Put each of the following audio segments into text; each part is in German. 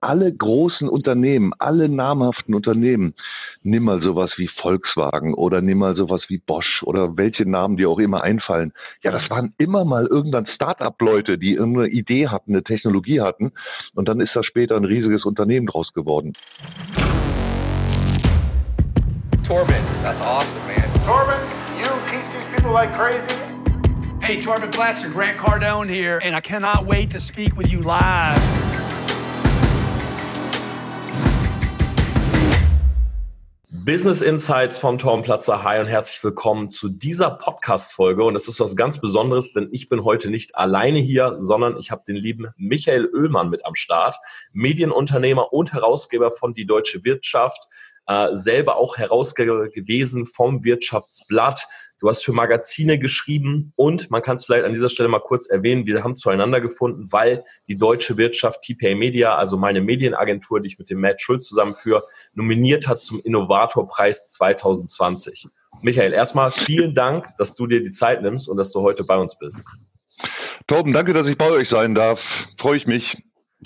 alle großen Unternehmen, alle namhaften Unternehmen, nimm mal sowas wie Volkswagen oder nimm mal sowas wie Bosch oder welche Namen dir auch immer einfallen. Ja, das waren immer mal irgendwann Start-up-Leute, die irgendeine Idee hatten, eine Technologie hatten und dann ist da später ein riesiges Unternehmen draus geworden. Torben, that's awesome, man. Torben, you teach these people like crazy. Hey, Torben Platzer, Grant Cardone here, and I cannot wait to speak with you live. Business Insights von Tom. Hi und herzlich willkommen zu dieser Podcast-Folge. Und es ist was ganz Besonderes, denn ich bin heute nicht alleine hier, sondern ich habe den lieben Michael Oehlmann mit am Start, Medienunternehmer und Herausgeber von Die Deutsche Wirtschaft, äh, selber auch Herausgeber gewesen vom Wirtschaftsblatt. Du hast für Magazine geschrieben und man kann es vielleicht an dieser Stelle mal kurz erwähnen, wir haben zueinander gefunden, weil die deutsche Wirtschaft TPA Media, also meine Medienagentur, die ich mit dem Matt Schulz zusammenführe, nominiert hat zum Innovatorpreis 2020. Michael, erstmal vielen Dank, dass du dir die Zeit nimmst und dass du heute bei uns bist. Torben, danke, dass ich bei euch sein darf. Freue ich mich.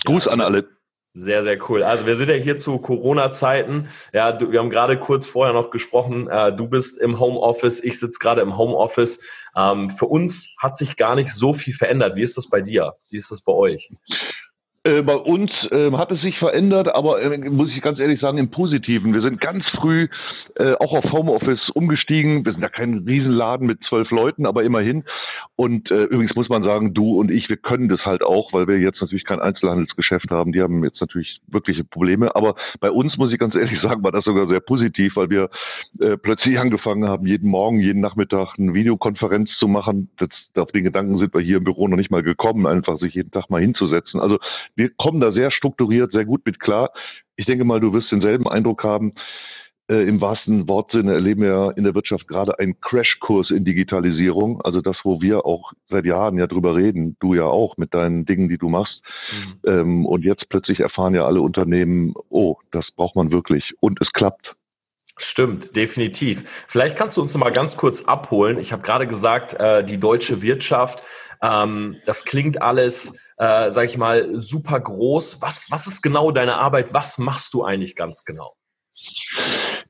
Gruß ja, an alle. Sehr, sehr cool. Also wir sind ja hier zu Corona-Zeiten. Ja, du, wir haben gerade kurz vorher noch gesprochen. Äh, du bist im Homeoffice, ich sitze gerade im Homeoffice. Ähm, für uns hat sich gar nicht so viel verändert. Wie ist das bei dir? Wie ist das bei euch? Äh, bei uns äh, hat es sich verändert, aber äh, muss ich ganz ehrlich sagen, im Positiven. Wir sind ganz früh äh, auch auf Homeoffice umgestiegen. Wir sind ja kein Riesenladen mit zwölf Leuten, aber immerhin. Und äh, übrigens muss man sagen, du und ich, wir können das halt auch, weil wir jetzt natürlich kein Einzelhandelsgeschäft haben. Die haben jetzt natürlich wirkliche Probleme. Aber bei uns muss ich ganz ehrlich sagen, war das sogar sehr positiv, weil wir äh, plötzlich angefangen haben, jeden Morgen, jeden Nachmittag eine Videokonferenz zu machen. Das, auf den Gedanken sind wir hier im Büro noch nicht mal gekommen, einfach sich jeden Tag mal hinzusetzen. Also wir kommen da sehr strukturiert, sehr gut mit klar. Ich denke mal, du wirst denselben Eindruck haben. Äh, Im wahrsten Wortsinne erleben wir in der Wirtschaft gerade einen Crashkurs in Digitalisierung. Also das, wo wir auch seit Jahren ja drüber reden, du ja auch mit deinen Dingen, die du machst. Mhm. Ähm, und jetzt plötzlich erfahren ja alle Unternehmen, oh, das braucht man wirklich. Und es klappt. Stimmt, definitiv. Vielleicht kannst du uns noch mal ganz kurz abholen. Ich habe gerade gesagt, äh, die deutsche Wirtschaft, ähm, das klingt alles äh, sag ich mal, super groß. Was, was ist genau deine Arbeit? Was machst du eigentlich ganz genau?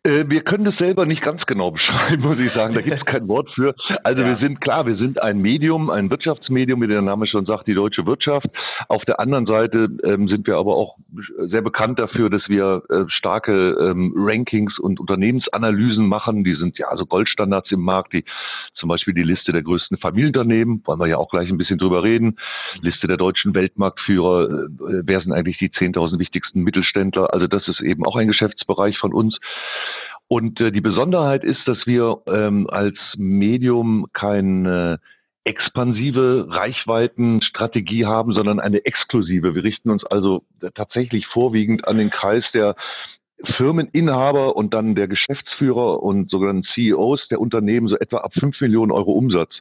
Äh, wir können das selber nicht ganz genau beschreiben, muss ich sagen. Da gibt es kein Wort für. Also ja. wir sind klar, wir sind ein Medium, ein Wirtschaftsmedium, wie der Name schon sagt, die deutsche Wirtschaft. Auf der anderen Seite ähm, sind wir aber auch sehr bekannt dafür, dass wir äh, starke ähm, Rankings und Unternehmensanalysen machen. Die sind ja also Goldstandards im Markt, die zum Beispiel die Liste der größten Familienunternehmen, wollen wir ja auch gleich ein bisschen drüber reden. Liste der deutschen Weltmarktführer, äh, wer sind eigentlich die 10.000 wichtigsten Mittelständler? Also das ist eben auch ein Geschäftsbereich von uns. Und äh, die Besonderheit ist, dass wir ähm, als Medium keine expansive Reichweitenstrategie haben, sondern eine exklusive. Wir richten uns also tatsächlich vorwiegend an den Kreis der Firmeninhaber und dann der Geschäftsführer und sogenannten CEOs der Unternehmen so etwa ab 5 Millionen Euro Umsatz.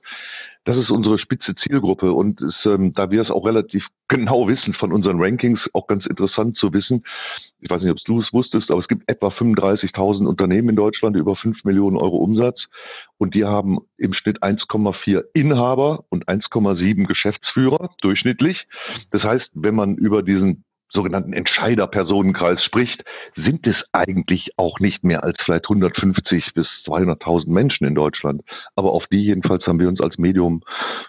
Das ist unsere spitze Zielgruppe und ist, ähm, da wir es auch relativ genau wissen von unseren Rankings, auch ganz interessant zu wissen. Ich weiß nicht, ob du es wusstest, aber es gibt etwa 35.000 Unternehmen in Deutschland über 5 Millionen Euro Umsatz und die haben im Schnitt 1,4 Inhaber und 1,7 Geschäftsführer durchschnittlich. Das heißt, wenn man über diesen sogenannten Entscheiderpersonenkreis spricht, sind es eigentlich auch nicht mehr als vielleicht 150 bis 200.000 Menschen in Deutschland. Aber auf die jedenfalls haben wir uns als Medium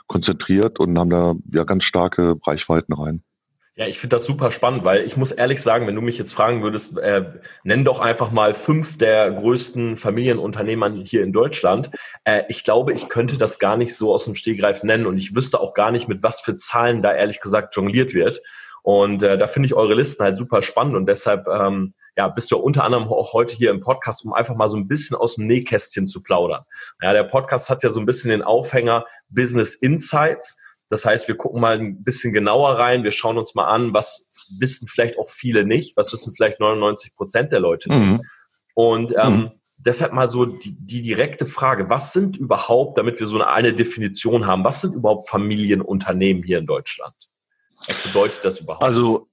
konzentriert und haben da ja ganz starke Reichweiten rein. Ja, ich finde das super spannend, weil ich muss ehrlich sagen, wenn du mich jetzt fragen würdest, äh, nenn doch einfach mal fünf der größten Familienunternehmer hier in Deutschland. Äh, ich glaube, ich könnte das gar nicht so aus dem Stehgreif nennen und ich wüsste auch gar nicht, mit was für Zahlen da ehrlich gesagt jongliert wird. Und äh, da finde ich eure Listen halt super spannend und deshalb ähm, ja, bist du unter anderem auch heute hier im Podcast, um einfach mal so ein bisschen aus dem Nähkästchen zu plaudern. Ja, der Podcast hat ja so ein bisschen den Aufhänger Business Insights. Das heißt, wir gucken mal ein bisschen genauer rein, wir schauen uns mal an, was wissen vielleicht auch viele nicht, was wissen vielleicht 99 Prozent der Leute nicht. Mhm. Und ähm, mhm. deshalb mal so die, die direkte Frage, was sind überhaupt, damit wir so eine, eine Definition haben, was sind überhaupt Familienunternehmen hier in Deutschland? Was bedeutet das überhaupt? Also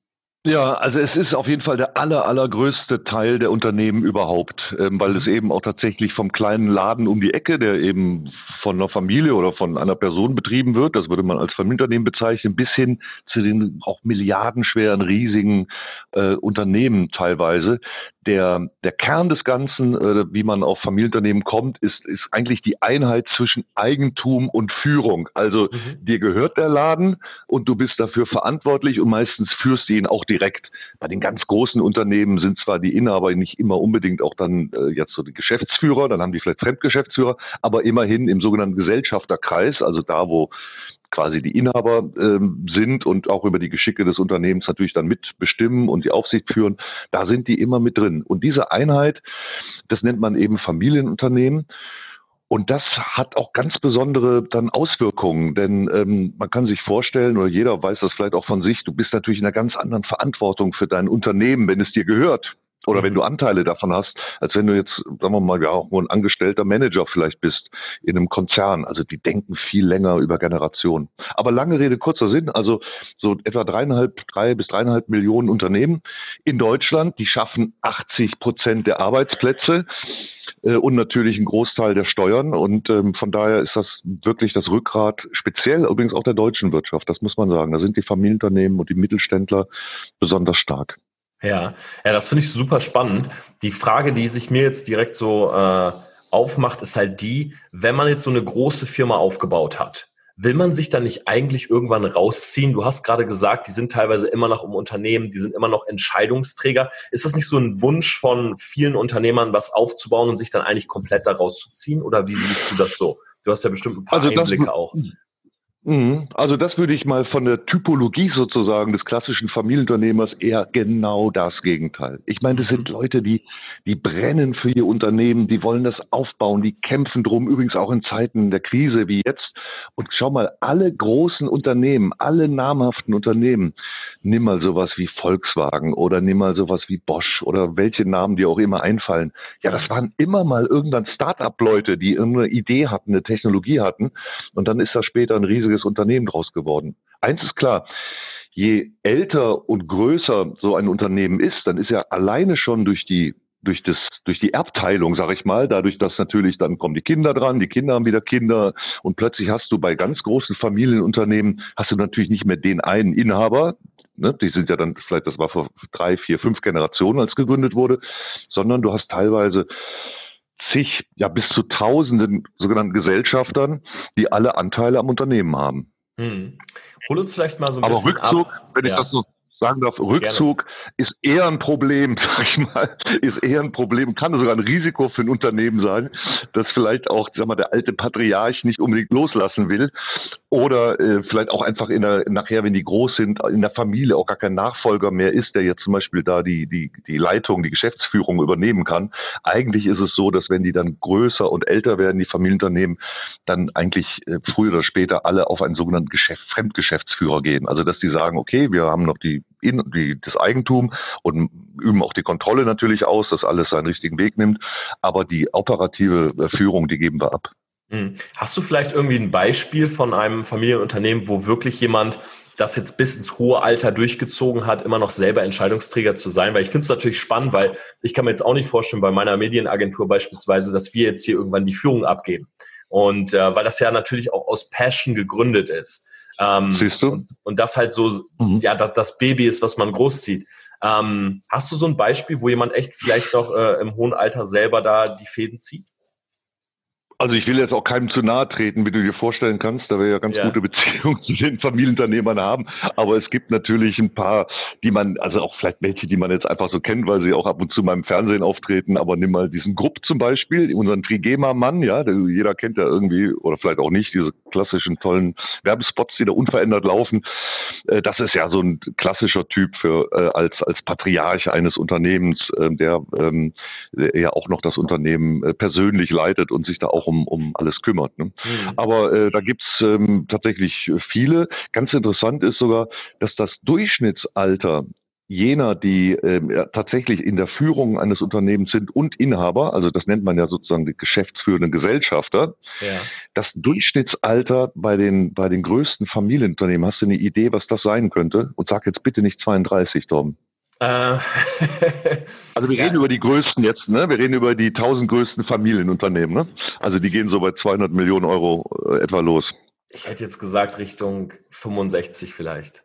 Ja, also es ist auf jeden Fall der aller, allergrößte Teil der Unternehmen überhaupt, ähm, weil es eben auch tatsächlich vom kleinen Laden um die Ecke, der eben von einer Familie oder von einer Person betrieben wird, das würde man als Familienunternehmen bezeichnen, bis hin zu den auch milliardenschweren, riesigen äh, Unternehmen teilweise. Der, der Kern des Ganzen, äh, wie man auf Familienunternehmen kommt, ist, ist eigentlich die Einheit zwischen Eigentum und Führung. Also mhm. dir gehört der Laden und du bist dafür verantwortlich und meistens führst du ihn auch direkt. Bei den ganz großen Unternehmen sind zwar die Inhaber nicht immer unbedingt auch dann äh, jetzt so die Geschäftsführer, dann haben die vielleicht Fremdgeschäftsführer, aber immerhin im sogenannten Gesellschafterkreis, also da, wo quasi die Inhaber ähm, sind und auch über die Geschicke des Unternehmens natürlich dann mitbestimmen und die Aufsicht führen, da sind die immer mit drin. Und diese Einheit, das nennt man eben Familienunternehmen. Und das hat auch ganz besondere dann Auswirkungen, denn ähm, man kann sich vorstellen, oder jeder weiß das vielleicht auch von sich, du bist natürlich in einer ganz anderen Verantwortung für dein Unternehmen, wenn es dir gehört. Oder wenn du Anteile davon hast, als wenn du jetzt, sagen wir mal, ja, auch nur ein angestellter Manager vielleicht bist in einem Konzern. Also die denken viel länger über Generationen. Aber lange Rede, kurzer Sinn. Also so etwa dreieinhalb, drei bis dreieinhalb Millionen Unternehmen in Deutschland, die schaffen 80 Prozent der Arbeitsplätze äh, und natürlich ein Großteil der Steuern. Und ähm, von daher ist das wirklich das Rückgrat, speziell übrigens auch der deutschen Wirtschaft, das muss man sagen. Da sind die Familienunternehmen und die Mittelständler besonders stark. Ja, ja, das finde ich super spannend. Die Frage, die sich mir jetzt direkt so äh, aufmacht, ist halt die, wenn man jetzt so eine große Firma aufgebaut hat, will man sich dann nicht eigentlich irgendwann rausziehen? Du hast gerade gesagt, die sind teilweise immer noch im Unternehmen, die sind immer noch Entscheidungsträger. Ist das nicht so ein Wunsch von vielen Unternehmern, was aufzubauen und sich dann eigentlich komplett daraus zu ziehen? Oder wie siehst du das so? Du hast ja bestimmt ein paar also Einblicke auch. Mhm. Also das würde ich mal von der Typologie sozusagen des klassischen Familienunternehmers eher genau das Gegenteil. Ich meine, das sind mhm. Leute, die, die brennen für ihr Unternehmen, die wollen das aufbauen, die kämpfen drum, übrigens auch in Zeiten der Krise wie jetzt. Und schau mal, alle großen Unternehmen, alle namhaften Unternehmen, nimm mal sowas wie Volkswagen oder nimm mal sowas wie Bosch oder welche Namen dir auch immer einfallen. Ja, das waren immer mal irgendwann Start-up-Leute, die irgendeine Idee hatten, eine Technologie hatten. Und dann ist da später ein riesiges riesiges Unternehmen draus geworden. Eins ist klar, je älter und größer so ein Unternehmen ist, dann ist ja alleine schon durch die durch das durch die Erbteilung, sage ich mal, dadurch, dass natürlich dann kommen die Kinder dran, die Kinder haben wieder Kinder und plötzlich hast du bei ganz großen Familienunternehmen hast du natürlich nicht mehr den einen Inhaber, ne, die sind ja dann vielleicht, das war vor drei, vier, fünf Generationen, als gegründet wurde, sondern du hast teilweise zig, ja bis zu tausenden sogenannten Gesellschaftern, die alle Anteile am Unternehmen haben. Hm. Hol uns vielleicht mal so ein Aber bisschen Rückzug, ab. wenn ja. ich das so sagen darf, Rückzug Gerne. ist eher ein Problem, sag ich mal, ist eher ein Problem, kann sogar ein Risiko für ein Unternehmen sein, das vielleicht auch, sag mal, der alte Patriarch nicht unbedingt loslassen will oder äh, vielleicht auch einfach in der, nachher, wenn die groß sind, in der Familie auch gar kein Nachfolger mehr ist, der jetzt zum Beispiel da die, die, die Leitung, die Geschäftsführung übernehmen kann. Eigentlich ist es so, dass wenn die dann größer und älter werden, die Familienunternehmen, dann eigentlich äh, früher oder später alle auf einen sogenannten Geschäft, Fremdgeschäftsführer gehen. Also dass die sagen, okay, wir haben noch die in, die, das Eigentum und üben auch die Kontrolle natürlich aus, dass alles seinen richtigen Weg nimmt. Aber die operative äh, Führung, die geben wir ab. Hm. Hast du vielleicht irgendwie ein Beispiel von einem Familienunternehmen, wo wirklich jemand das jetzt bis ins hohe Alter durchgezogen hat, immer noch selber Entscheidungsträger zu sein? Weil ich finde es natürlich spannend, weil ich kann mir jetzt auch nicht vorstellen, bei meiner Medienagentur beispielsweise, dass wir jetzt hier irgendwann die Führung abgeben. Und äh, weil das ja natürlich auch aus Passion gegründet ist. Ähm, Siehst du? Und, und, das halt so, mhm. ja, das, das, Baby ist, was man großzieht. Ähm, hast du so ein Beispiel, wo jemand echt vielleicht noch äh, im hohen Alter selber da die Fäden zieht? Also ich will jetzt auch keinem zu nahe treten, wie du dir vorstellen kannst, da wir ja ganz ja. gute Beziehungen zu den Familienunternehmern haben. Aber es gibt natürlich ein paar, die man, also auch vielleicht welche, die man jetzt einfach so kennt, weil sie auch ab und zu mal im Fernsehen auftreten. Aber nimm mal diesen Grupp zum Beispiel, unseren Trigema-Mann, ja, der, jeder kennt ja irgendwie, oder vielleicht auch nicht, diese klassischen tollen Werbespots, die da unverändert laufen. Äh, das ist ja so ein klassischer Typ für äh, als als Patriarch eines Unternehmens, äh, der, ähm, der ja auch noch das Unternehmen persönlich leitet und sich da auch um, um alles kümmert. Ne? Mhm. Aber äh, da gibt's ähm, tatsächlich viele. Ganz interessant ist sogar, dass das Durchschnittsalter jener, die ja, tatsächlich in der Führung eines Unternehmens sind und Inhaber, also das nennt man ja sozusagen die geschäftsführenden Gesellschafter, Ja. das Durchschnittsalter bei den, bei den größten Familienunternehmen, hast du eine Idee, was das sein könnte? Und sag jetzt bitte nicht 32, Tom. Äh, Also wir Ja. reden über die größten jetzt, ne? Wir reden über die 1000 größten Familienunternehmen, ne? Also die gehen so bei 200 Millionen Euro äh, etwa los. ich hätte jetzt gesagt Richtung 65 vielleicht.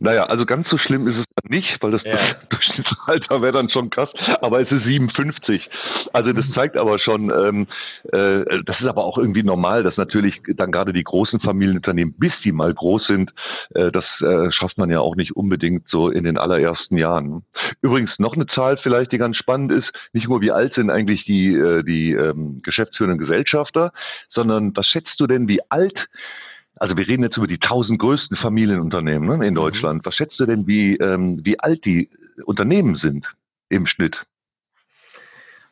Naja, also ganz so schlimm ist es dann nicht, weil das Ja. Durchschnittsalter wäre dann schon krass, aber es ist 57. Also das Mhm. zeigt aber schon, ähm, äh, das ist aber auch irgendwie normal, dass natürlich dann gerade die großen Familienunternehmen, bis die mal groß sind, äh, das äh, schafft man ja auch nicht unbedingt so in den allerersten Jahren. Übrigens noch eine Zahl vielleicht, die ganz spannend ist, nicht nur wie alt sind eigentlich die, äh, die ähm, geschäftsführenden Gesellschafter, sondern was schätzt du denn, wie alt also wir reden jetzt über die tausend größten Familienunternehmen ne, Mhm. in Deutschland. Was schätzt du denn, wie, ähm, wie alt die Unternehmen sind im Schnitt?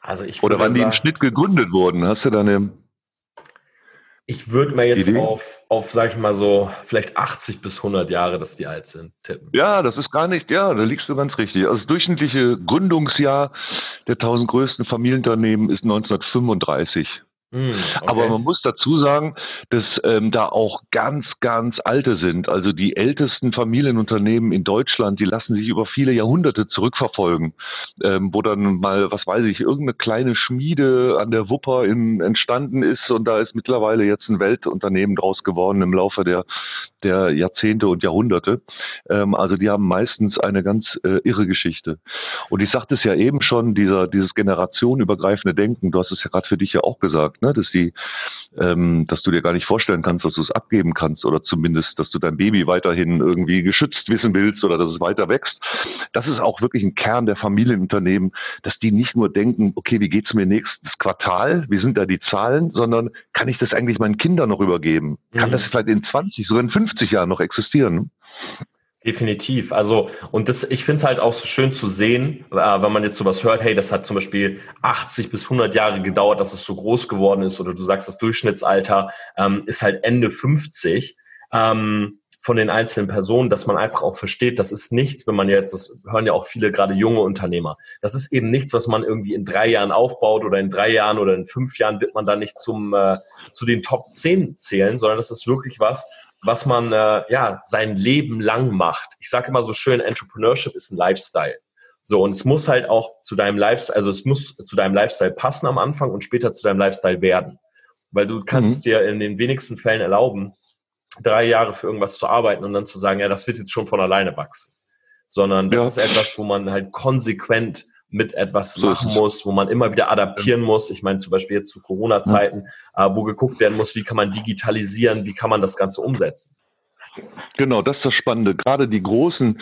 Also ich Oder wann die im sagen, Schnitt gegründet wurden? Hast du da eine... ich würde mir jetzt Idee? auf, auf, sag ich mal so, vielleicht 80 bis 100 Jahre, dass die alt sind, tippen. Ja, das ist gar nicht, ja, da liegst du ganz richtig. Also das durchschnittliche Gründungsjahr der tausend größten Familienunternehmen ist 1935. Hm, okay. Aber man muss dazu sagen, dass ähm, da auch ganz, ganz alte sind. Also die ältesten Familienunternehmen in Deutschland, die lassen sich über viele Jahrhunderte zurückverfolgen, ähm, wo dann mal, was weiß ich, irgendeine kleine Schmiede an der Wupper in, entstanden ist und da ist mittlerweile jetzt ein Weltunternehmen draus geworden im Laufe der, der Jahrzehnte und Jahrhunderte. Ähm, also die haben meistens eine ganz äh, irre Geschichte. Und ich sagte es ja eben schon, dieser, dieses generationenübergreifende Denken, du hast es ja gerade für dich ja auch gesagt, ne, dass die, ähm, dass du dir gar nicht vorstellen kannst, dass du es abgeben kannst oder zumindest, dass du dein Baby weiterhin irgendwie geschützt wissen willst oder dass es weiter wächst. Das ist auch wirklich ein Kern der Familienunternehmen, dass die nicht nur denken, okay, wie geht's mir nächstes Quartal, wie sind da die Zahlen, sondern kann ich das eigentlich meinen Kindern noch übergeben? Kann Mhm. das vielleicht in 20, sogar in 50 Jahren noch existieren? Definitiv. Also, und das, ich finde es halt auch so schön zu sehen, äh, wenn man jetzt sowas hört, hey, das hat zum Beispiel 80 bis 100 Jahre gedauert, dass es so groß geworden ist, oder du sagst, das Durchschnittsalter ähm, ist halt Ende 50 ähm, von den einzelnen Personen, dass man einfach auch versteht, das ist nichts, wenn man jetzt, das hören ja auch viele gerade junge Unternehmer, das ist eben nichts, was man irgendwie in drei Jahren aufbaut oder in drei Jahren oder in fünf Jahren wird man da nicht zum, äh, zu den Top 10 zählen, sondern das ist wirklich was, was man äh, ja sein Leben lang macht. Ich sage immer so schön, Entrepreneurship ist ein Lifestyle. So und es muss halt auch zu deinem Lifestyle, also es muss zu deinem Lifestyle passen am Anfang und später zu deinem Lifestyle werden, weil du kannst Mhm. es dir in den wenigsten Fällen erlauben, drei Jahre für irgendwas zu arbeiten und dann zu sagen, ja, das wird jetzt schon von alleine wachsen, sondern das Ja. ist etwas, wo man halt konsequent mit etwas machen muss, wo man immer wieder adaptieren muss. Ich meine zum Beispiel jetzt zu Corona-Zeiten, äh, wo geguckt werden muss, wie kann man digitalisieren, wie kann man das Ganze umsetzen. Genau, das ist das Spannende. Gerade die großen,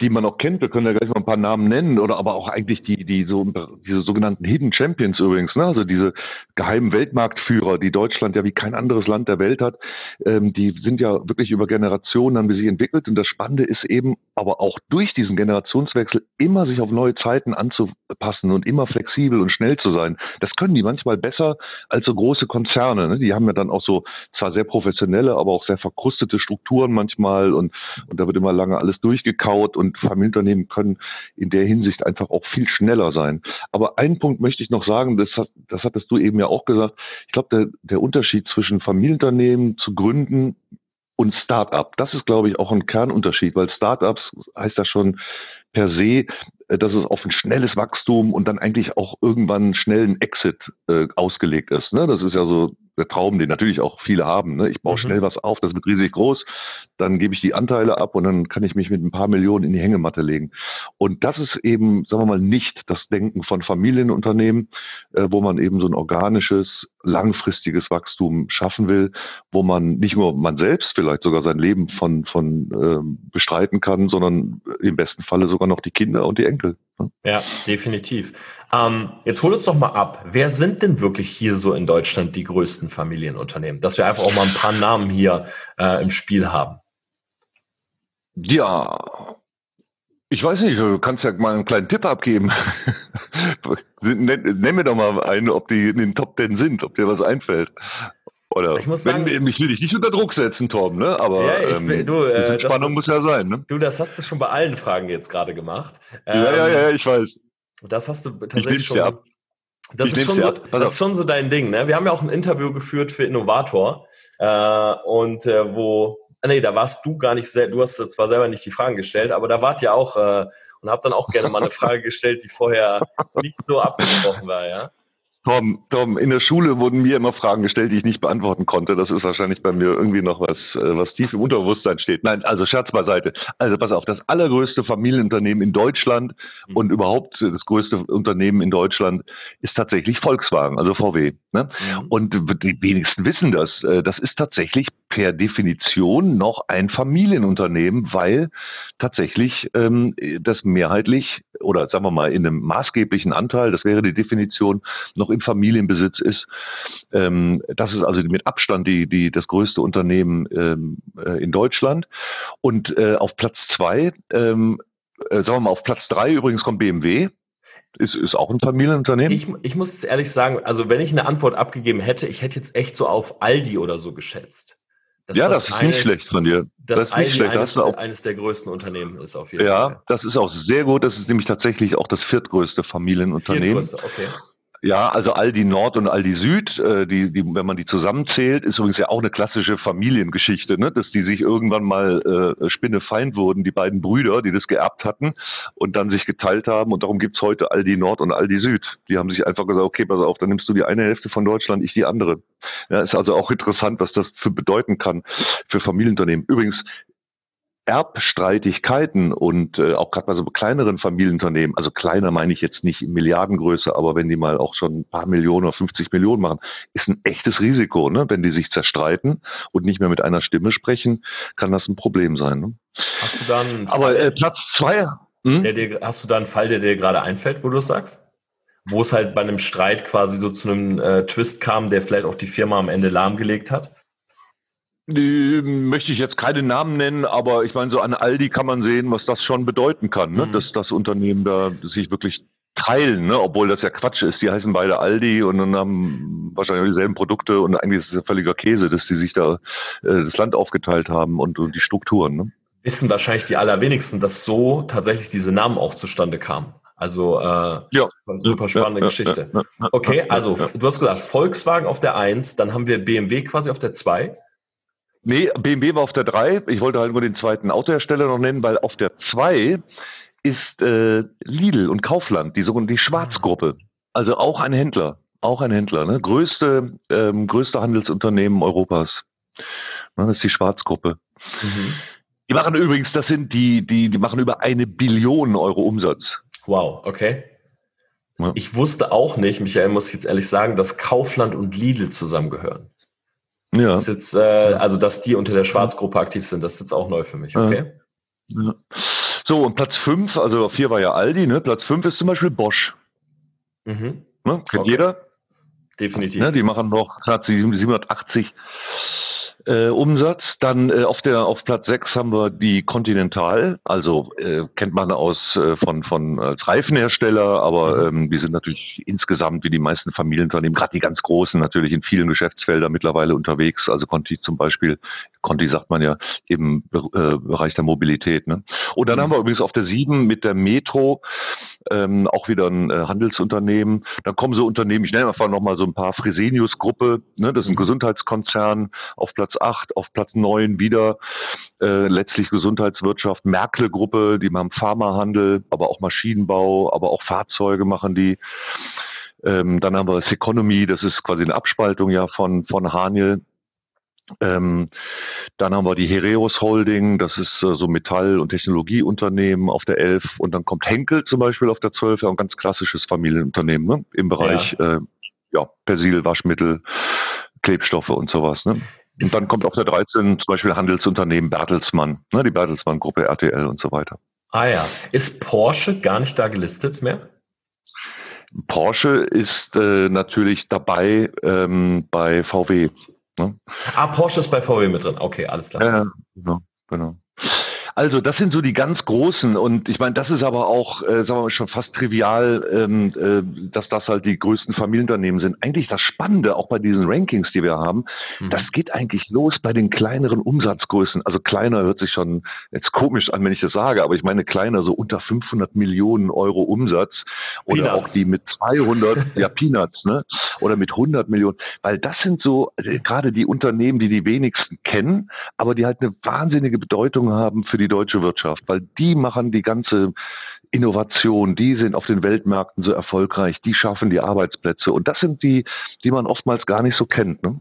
die man auch kennt, wir können ja gleich mal ein paar Namen nennen, oder aber auch eigentlich die, die so, diese sogenannten Hidden Champions übrigens, ne? also diese geheimen Weltmarktführer, die Deutschland ja wie kein anderes Land der Welt hat, ähm, die sind ja wirklich über Generationen haben sich entwickelt. Und das Spannende ist eben, aber auch durch diesen Generationswechsel immer sich auf neue Zeiten anzupassen und immer flexibel und schnell zu sein. Das können die manchmal besser als so große Konzerne. Ne? Die haben ja dann auch so zwar sehr professionelle, aber auch sehr verkrustete Strukturen manchmal und, und da wird immer lange alles durchgekaut und Familienunternehmen können in der Hinsicht einfach auch viel schneller sein. Aber einen Punkt möchte ich noch sagen, das, hat, das hattest du eben ja auch gesagt. Ich glaube, der, der Unterschied zwischen Familienunternehmen zu gründen und Start-up, das ist, glaube ich, auch ein Kernunterschied, weil Start-ups heißt ja schon per se, äh, dass es auf ein schnelles Wachstum und dann eigentlich auch irgendwann einen schnellen Exit äh, ausgelegt ist. Ne? Das ist ja so der Traum, den natürlich auch viele haben. Ne? Ich baue Mhm. schnell was auf, das wird riesig groß, dann gebe ich die Anteile ab und dann kann ich mich mit ein paar Millionen in die Hängematte legen. Und das ist eben, sagen wir mal, nicht das Denken von Familienunternehmen, äh, wo man eben so ein organisches, langfristiges Wachstum schaffen will, wo man nicht nur man selbst vielleicht sogar sein Leben von, von ähm, bestreiten kann, sondern im besten Falle sogar noch die Kinder und die Enkel. Ja, definitiv. Ähm, jetzt hol uns doch mal ab. Wer sind denn wirklich hier so in Deutschland die größten Familienunternehmen? Dass wir einfach auch mal ein paar Namen hier äh, im Spiel haben. Ja, ich weiß nicht, du kannst ja mal einen kleinen Tipp abgeben. nenn, nenn mir doch mal einen, ob die in den Top Ten sind, ob dir was einfällt. Oder Ich muss wenn, sagen- ich will dich nicht unter Druck setzen, Tom, ne? Aber Ja, ich will- du, äh, bisschen das- Spannung muss ja sein, ne? Du, das hast du schon bei allen Fragen jetzt gerade gemacht. ja, ja, Ähm, ja, ich weiß. Das hast du Ich tatsächlich schon. ab. Das Ich ist, schon so, das ist schon so dein Ding, ne? Wir haben ja auch ein Interview geführt für Innovator äh, und äh, wo, ah, nee, da warst du gar nicht, du hast zwar selber nicht die Fragen gestellt, aber da wart ihr auch äh, und habt dann auch gerne mal eine Frage gestellt, die vorher nicht so abgesprochen war, ja? Tom, Tom, in der Schule wurden mir immer Fragen gestellt, die ich nicht beantworten konnte. Das ist wahrscheinlich bei mir irgendwie noch was, äh, was tief im Unterbewusstsein steht. Nein, also Scherz beiseite. Also pass auf, das allergrößte Familienunternehmen in Deutschland Mhm. und überhaupt das größte Unternehmen in Deutschland ist tatsächlich Volkswagen, also VW. Ne? Mhm. Und die wenigsten wissen das. Äh, Das ist tatsächlich per Definition noch ein Familienunternehmen, weil tatsächlich ähm, das mehrheitlich oder sagen wir mal in einem maßgeblichen Anteil, das wäre die Definition, noch im Familienbesitz ist. Ähm, das ist also mit Abstand die, die, das größte Unternehmen ähm, äh, in Deutschland. Und äh, auf Platz zwei, ähm, äh, sagen wir mal, auf Platz drei übrigens kommt BMW. Ist, ist auch ein Familienunternehmen. Ich, ich muss jetzt ehrlich sagen, also wenn ich eine Antwort abgegeben hätte, ich hätte jetzt echt so auf Aldi oder so geschätzt. Dass ja, das, ist nicht schlecht von dir. Das ist nicht Aldi eines, auch eines der größten Unternehmen ist auf jeden Ja, Fall. das ist auch sehr gut. Das ist nämlich tatsächlich auch das viertgrößte Familienunternehmen. Viertgrößte, okay. Ja, also Aldi Nord und Aldi Süd, äh, die, die, wenn man die zusammenzählt, ist übrigens ja auch eine klassische Familiengeschichte, ne? dass die sich irgendwann mal äh, Spinnefeind wurden, die beiden Brüder, die das geerbt hatten und dann sich geteilt haben. Und darum gibt's heute Aldi Nord und Aldi Süd. Die haben sich einfach gesagt, okay, pass auf, dann nimmst du die eine Hälfte von Deutschland, ich die andere. Ja, ist also auch interessant, was das für bedeuten kann für Familienunternehmen. Übrigens, Erbstreitigkeiten und äh, auch gerade bei so kleineren Familienunternehmen, also kleiner meine ich jetzt nicht in Milliardengröße, aber wenn die mal auch schon ein paar Millionen oder 50 Millionen machen, ist ein echtes Risiko, ne? Wenn die sich zerstreiten und nicht mehr mit einer Stimme sprechen, kann das ein Problem sein. Ne? Hast du da einen Aber äh, Platz zwei, hm? dir, hast du da einen Fall, der dir gerade einfällt, wo du es sagst? Wo es halt bei einem Streit quasi so zu einem äh, Twist kam, der vielleicht auch die Firma am Ende lahmgelegt hat? Die möchte ich jetzt keine Namen nennen, aber ich meine, so an Aldi kann man sehen, was das schon bedeuten kann, ne? Mhm. dass das Unternehmen da sich wirklich teilen, ne? obwohl das ja Quatsch ist. Die heißen beide Aldi und dann haben wahrscheinlich dieselben Produkte und eigentlich ist es ja völliger Käse, dass die sich da äh, das Land aufgeteilt haben und, und die Strukturen. Ne? Wissen wahrscheinlich die allerwenigsten, dass so tatsächlich diese Namen auch zustande kamen. Also äh, Ja. super spannende Ja, Geschichte. ja, Okay, also du hast gesagt, Volkswagen auf der 1, dann haben wir BMW quasi auf der 2. Nee, BMW war auf der 3. Ich wollte halt nur den zweiten Autohersteller noch nennen, weil auf der 2 ist äh, Lidl und Kaufland, die sogenannte die Schwarzgruppe. Also auch ein Händler. Auch ein Händler. Ne? Größte, ähm, größte Handelsunternehmen Europas. Ne, das ist die Schwarzgruppe. Mhm. Die machen übrigens, das sind die, die, die machen über eine Billion Euro Umsatz. Wow, okay. Ja. Ich wusste auch nicht, Michael, muss ich jetzt ehrlich sagen, dass Kaufland und Lidl zusammengehören. Ja. Das ist jetzt, äh, also dass die unter der Schwarzgruppe aktiv sind, das ist jetzt auch neu für mich, okay? ja. So, und Platz 5, also auf 4 war ja Aldi, ne? Platz 5 ist zum Beispiel Bosch. Mhm. Ne? Kennt Okay. jeder? Definitiv. Ne, die machen noch gerade 780 äh, Umsatz. Dann äh, auf der auf Platz 6 haben wir die Continental, also äh, kennt man aus äh, von von als Reifenhersteller, aber Mhm. ähm, die sind natürlich insgesamt wie die meisten Familienunternehmen, gerade die ganz großen natürlich in vielen Geschäftsfeldern mittlerweile unterwegs. Also Conti zum Beispiel, Conti sagt man ja im äh, Bereich der Mobilität. Ne? Und dann Mhm. haben wir übrigens auf der 7 mit der Metro ähm, auch wieder ein äh, Handelsunternehmen. Dann kommen so Unternehmen, ich nenne einfach nochmal so ein paar Fresenius-Gruppe, ne, das ist ein Gesundheitskonzern, auf Platz 8, auf Platz 9 wieder äh, letztlich Gesundheitswirtschaft, Merkle-Gruppe, die machen Pharmahandel, aber auch Maschinenbau, aber auch Fahrzeuge machen die. Ähm, dann haben wir Seconomy, das ist quasi eine Abspaltung ja von, von Haniel. Ähm, dann haben wir die Hereus Holding, das ist äh, so Metall- und Technologieunternehmen auf der 11. Und dann kommt Henkel zum Beispiel auf der 12, ja, ein ganz klassisches Familienunternehmen ne? im Bereich ja. Äh, ja, Persil, Waschmittel, Klebstoffe und sowas. Ne? Und dann kommt auf der 13 zum Beispiel Handelsunternehmen Bertelsmann, ne? die Bertelsmann-Gruppe RTL und so weiter. Ah ja. Ist Porsche gar nicht da gelistet mehr? Porsche ist äh, natürlich dabei ähm, bei VW. Ne? Ah, Porsche ist bei VW mit drin. Okay, alles klar. Ja, genau, genau. Also das sind so die ganz großen und ich meine, das ist aber auch, äh, sagen wir mal, schon fast trivial, ähm, äh, dass das halt die größten Familienunternehmen sind. Eigentlich das Spannende, auch bei diesen Rankings, die wir haben, mhm. das geht eigentlich los bei den kleineren Umsatzgrößen. Also kleiner hört sich schon jetzt komisch an, wenn ich das sage, aber ich meine kleiner, so unter 500 Millionen Euro Umsatz oder Peanuts. auch die mit 200, ja Peanuts, ne? Oder mit 100 Millionen, weil das sind so äh, gerade die Unternehmen, die die wenigsten kennen, aber die halt eine wahnsinnige Bedeutung haben für die deutsche Wirtschaft, weil die machen die ganze Innovation, die sind auf den Weltmärkten so erfolgreich, die schaffen die Arbeitsplätze und das sind die, die man oftmals gar nicht so kennt. Ne?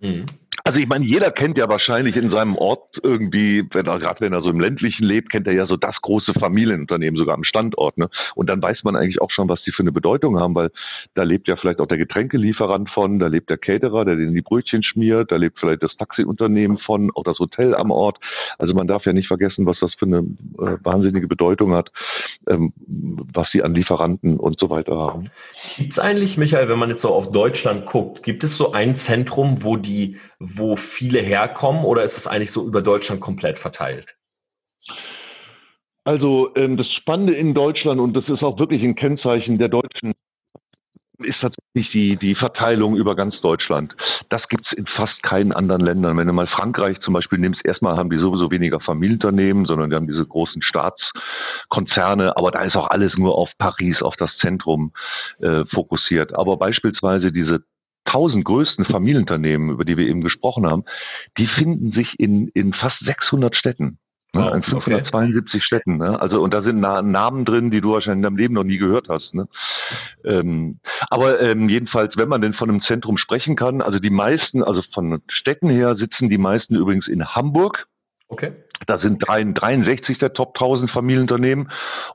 Mhm. Also ich meine, jeder kennt ja wahrscheinlich in seinem Ort irgendwie, wenn er gerade wenn er so im ländlichen lebt, kennt er ja so das große Familienunternehmen sogar am Standort. Ne? Und dann weiß man eigentlich auch schon, was die für eine Bedeutung haben, weil da lebt ja vielleicht auch der Getränkelieferant von, da lebt der Caterer, der den die Brötchen schmiert, da lebt vielleicht das Taxiunternehmen von, auch das Hotel am Ort. Also man darf ja nicht vergessen, was das für eine äh, wahnsinnige Bedeutung hat, ähm, was sie an Lieferanten und so weiter haben. Gibt es eigentlich, Michael, wenn man jetzt so auf Deutschland guckt, gibt es so ein Zentrum, wo die wo viele herkommen oder ist es eigentlich so über Deutschland komplett verteilt? Also ähm, das Spannende in Deutschland und das ist auch wirklich ein Kennzeichen der deutschen ist tatsächlich die, die Verteilung über ganz Deutschland. Das gibt's in fast keinen anderen Ländern. Wenn du mal Frankreich zum Beispiel nimmst, erstmal haben die sowieso weniger Familienunternehmen, sondern die haben diese großen Staatskonzerne, aber da ist auch alles nur auf Paris, auf das Zentrum äh, fokussiert. Aber beispielsweise diese tausend größten Familienunternehmen, über die wir eben gesprochen haben, die finden sich in, in fast 600 Städten. Ne, wow, in 572 okay. Städten. Ne? Also und da sind Na Namen drin, die du wahrscheinlich in deinem Leben noch nie gehört hast. Ne? Ähm, aber ähm, jedenfalls, wenn man denn von einem Zentrum sprechen kann, also die meisten, also von Städten her sitzen die meisten übrigens in Hamburg. Okay. Da sind 63 der Top 1000 Familienunternehmen.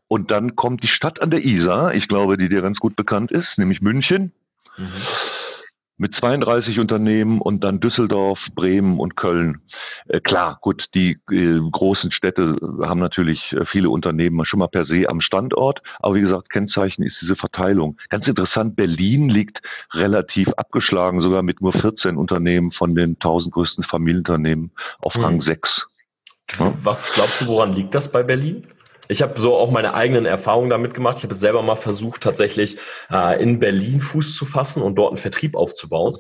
Und dann kommt die Stadt an der Isar, ich glaube, die dir ganz gut bekannt ist, nämlich München. Mhm mit 32 Unternehmen und dann Düsseldorf, Bremen und Köln. Äh, klar, gut, die äh, großen Städte haben natürlich äh, viele Unternehmen schon mal per se am Standort, aber wie gesagt, Kennzeichen ist diese Verteilung. Ganz interessant, Berlin liegt relativ abgeschlagen, sogar mit nur 14 Unternehmen von den 1000 größten Familienunternehmen auf Rang hm. 6. Ja? Was glaubst du, woran liegt das bei Berlin? Ich habe so auch meine eigenen Erfahrungen damit gemacht. Ich habe selber mal versucht, tatsächlich äh, in Berlin Fuß zu fassen und dort einen Vertrieb aufzubauen.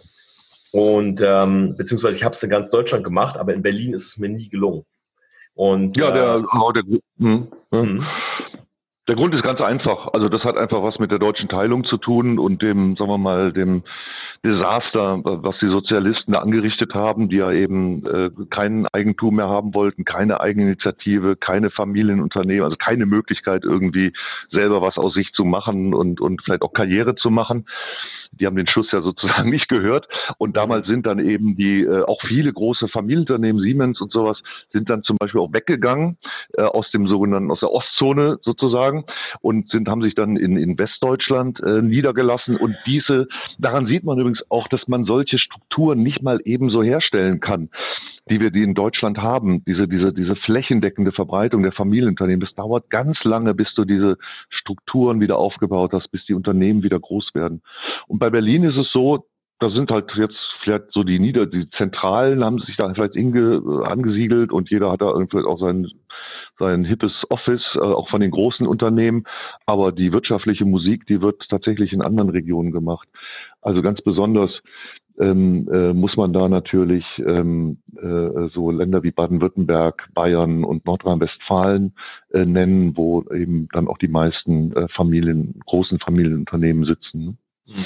Und ähm, beziehungsweise ich habe es in ganz Deutschland gemacht, aber in Berlin ist es mir nie gelungen. Und ja, der, äh, der, mh, hm. Hm. der Grund ist ganz einfach. Also das hat einfach was mit der deutschen Teilung zu tun und dem, sagen wir mal, dem Desaster, was die Sozialisten da angerichtet haben, die ja eben äh, kein Eigentum mehr haben wollten, keine Eigeninitiative, keine Familienunternehmen, also keine Möglichkeit irgendwie selber was aus sich zu machen und, und vielleicht auch Karriere zu machen die haben den Schuss ja sozusagen nicht gehört. Und damals sind dann eben die, äh, auch viele große Familienunternehmen, Siemens und sowas, sind dann zum Beispiel auch weggegangen äh, aus dem sogenannten, aus der Ostzone sozusagen und sind, haben sich dann in, in Westdeutschland äh, niedergelassen. Und diese, daran sieht man übrigens auch, dass man solche Strukturen nicht mal ebenso herstellen kann die wir die in Deutschland haben, diese, diese, diese flächendeckende Verbreitung der Familienunternehmen, das dauert ganz lange, bis du diese Strukturen wieder aufgebaut hast, bis die Unternehmen wieder groß werden. Und bei Berlin ist es so, da sind halt jetzt vielleicht so die Nieder, die Zentralen haben sich da vielleicht inge, äh, angesiedelt und jeder hat da irgendwie auch sein, sein hippes Office, äh, auch von den großen Unternehmen. Aber die wirtschaftliche Musik, die wird tatsächlich in anderen Regionen gemacht. Also ganz besonders ähm, äh, muss man da natürlich ähm, äh, so Länder wie Baden-Württemberg, Bayern und Nordrhein-Westfalen äh, nennen, wo eben dann auch die meisten äh, Familien, großen Familienunternehmen sitzen. Mhm.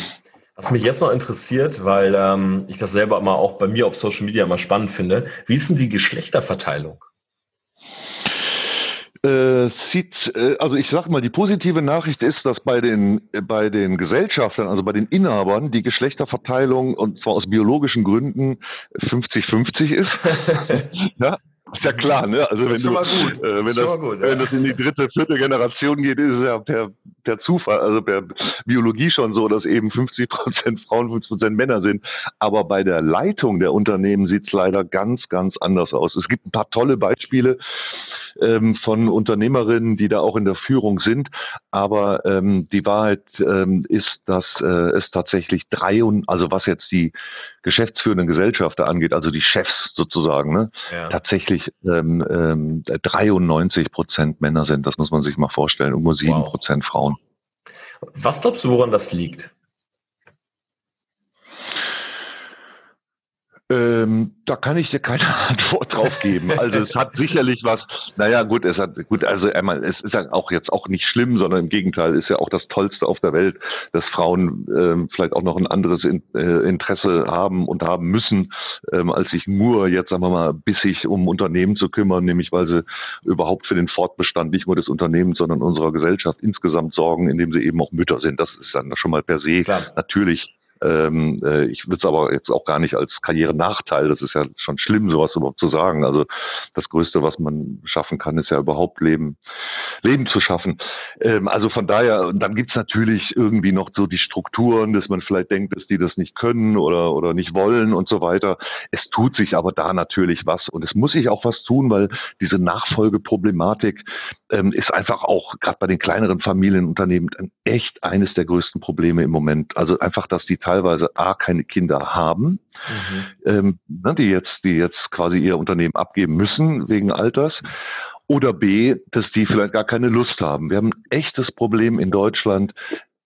Was mich jetzt noch interessiert, weil ähm, ich das selber immer auch bei mir auf Social Media immer spannend finde, wie ist denn die Geschlechterverteilung? Äh, sieht, äh, also ich sag mal, die positive Nachricht ist, dass bei den äh, bei den Gesellschaftern, also bei den Inhabern, die Geschlechterverteilung und zwar aus biologischen Gründen 50-50 ist. ja, ist ja klar, ne? Also wenn du, äh, wenn, das, gut, ja. wenn das in die dritte, vierte Generation geht, ist es ja per, per Zufall, also per Biologie schon so, dass eben 50 Prozent Frauen, 50 Prozent Männer sind. Aber bei der Leitung der Unternehmen sieht es leider ganz, ganz anders aus. Es gibt ein paar tolle Beispiele ähm, von Unternehmerinnen, die da auch in der Führung sind. Aber ähm, die Wahrheit ähm, ist, dass äh, es tatsächlich drei und also was jetzt die geschäftsführenden Gesellschafter angeht, also die Chefs sozusagen, ne, ja. tatsächlich ähm, ähm, 93 Prozent Männer sind. Das muss man sich mal vorstellen, nur sieben Prozent wow. Frauen. Was glaubst du, woran das liegt? Ähm, da kann ich dir keine Antwort drauf geben. Also es hat sicherlich was, naja gut, es hat gut, also einmal, es ist ja auch jetzt auch nicht schlimm, sondern im Gegenteil ist ja auch das Tollste auf der Welt, dass Frauen ähm, vielleicht auch noch ein anderes in, äh, Interesse haben und haben müssen, ähm, als sich nur jetzt, sagen wir mal, bissig um Unternehmen zu kümmern, nämlich weil sie überhaupt für den Fortbestand nicht nur des Unternehmens, sondern unserer Gesellschaft insgesamt sorgen, indem sie eben auch Mütter sind. Das ist dann schon mal per se Klar. natürlich ähm, äh, ich würde es aber jetzt auch gar nicht als Karrierenachteil, das ist ja schon schlimm, sowas überhaupt zu sagen. Also das Größte, was man schaffen kann, ist ja überhaupt Leben, Leben zu schaffen. Ähm, also von daher, dann gibt's natürlich irgendwie noch so die Strukturen, dass man vielleicht denkt, dass die das nicht können oder, oder nicht wollen und so weiter. Es tut sich aber da natürlich was und es muss sich auch was tun, weil diese Nachfolgeproblematik ähm, ist einfach auch gerade bei den kleineren Familienunternehmen echt eines der größten Probleme im Moment. Also einfach, dass die teilweise A, keine Kinder haben, mhm. ähm, ne, die jetzt, die jetzt quasi ihr Unternehmen abgeben müssen wegen Alters. Oder B, dass die vielleicht gar keine Lust haben. Wir haben ein echtes Problem in Deutschland,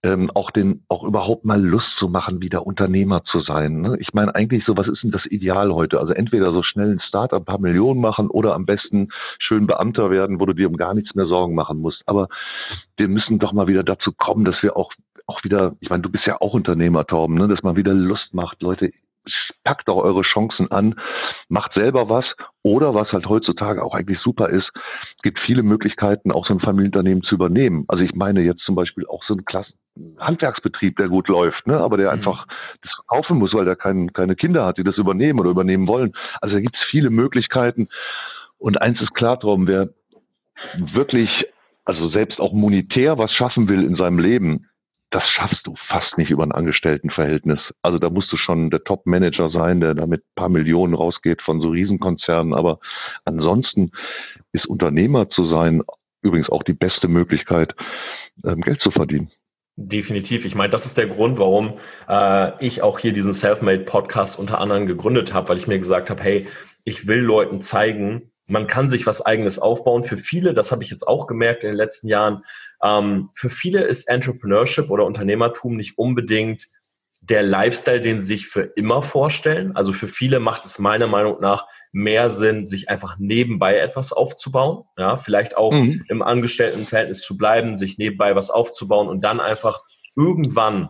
ähm, auch den, auch überhaupt mal Lust zu machen, wieder Unternehmer zu sein. Ne? Ich meine eigentlich so, was ist denn das Ideal heute? Also entweder so schnell ein Start, ein paar Millionen machen oder am besten schön Beamter werden, wo du dir um gar nichts mehr Sorgen machen musst. Aber wir müssen doch mal wieder dazu kommen, dass wir auch auch wieder, ich meine, du bist ja auch Unternehmer, Torben, ne, dass man wieder Lust macht, Leute, packt doch eure Chancen an, macht selber was oder was halt heutzutage auch eigentlich super ist, gibt viele Möglichkeiten, auch so ein Familienunternehmen zu übernehmen. Also ich meine jetzt zum Beispiel auch so ein Klassen Handwerksbetrieb, der gut läuft, ne, aber der mhm. einfach das verkaufen muss, weil der kein, keine Kinder hat, die das übernehmen oder übernehmen wollen. Also da gibt es viele Möglichkeiten. Und eins ist klar, Torben, wer wirklich, also selbst auch monetär was schaffen will in seinem Leben, das schaffst du fast nicht über ein Angestelltenverhältnis. Also da musst du schon der Top-Manager sein, der da mit paar Millionen rausgeht von so Riesenkonzernen. Aber ansonsten ist Unternehmer zu sein übrigens auch die beste Möglichkeit, ähm, Geld zu verdienen. Definitiv. Ich meine, das ist der Grund, warum äh, ich auch hier diesen Selfmade Podcast unter anderem gegründet habe, weil ich mir gesagt habe, hey, ich will Leuten zeigen, man kann sich was eigenes aufbauen. Für viele, das habe ich jetzt auch gemerkt in den letzten Jahren, ähm, für viele ist Entrepreneurship oder Unternehmertum nicht unbedingt der Lifestyle, den sie sich für immer vorstellen. Also für viele macht es meiner Meinung nach mehr Sinn, sich einfach nebenbei etwas aufzubauen. Ja, vielleicht auch mhm. im Angestelltenverhältnis zu bleiben, sich nebenbei was aufzubauen und dann einfach irgendwann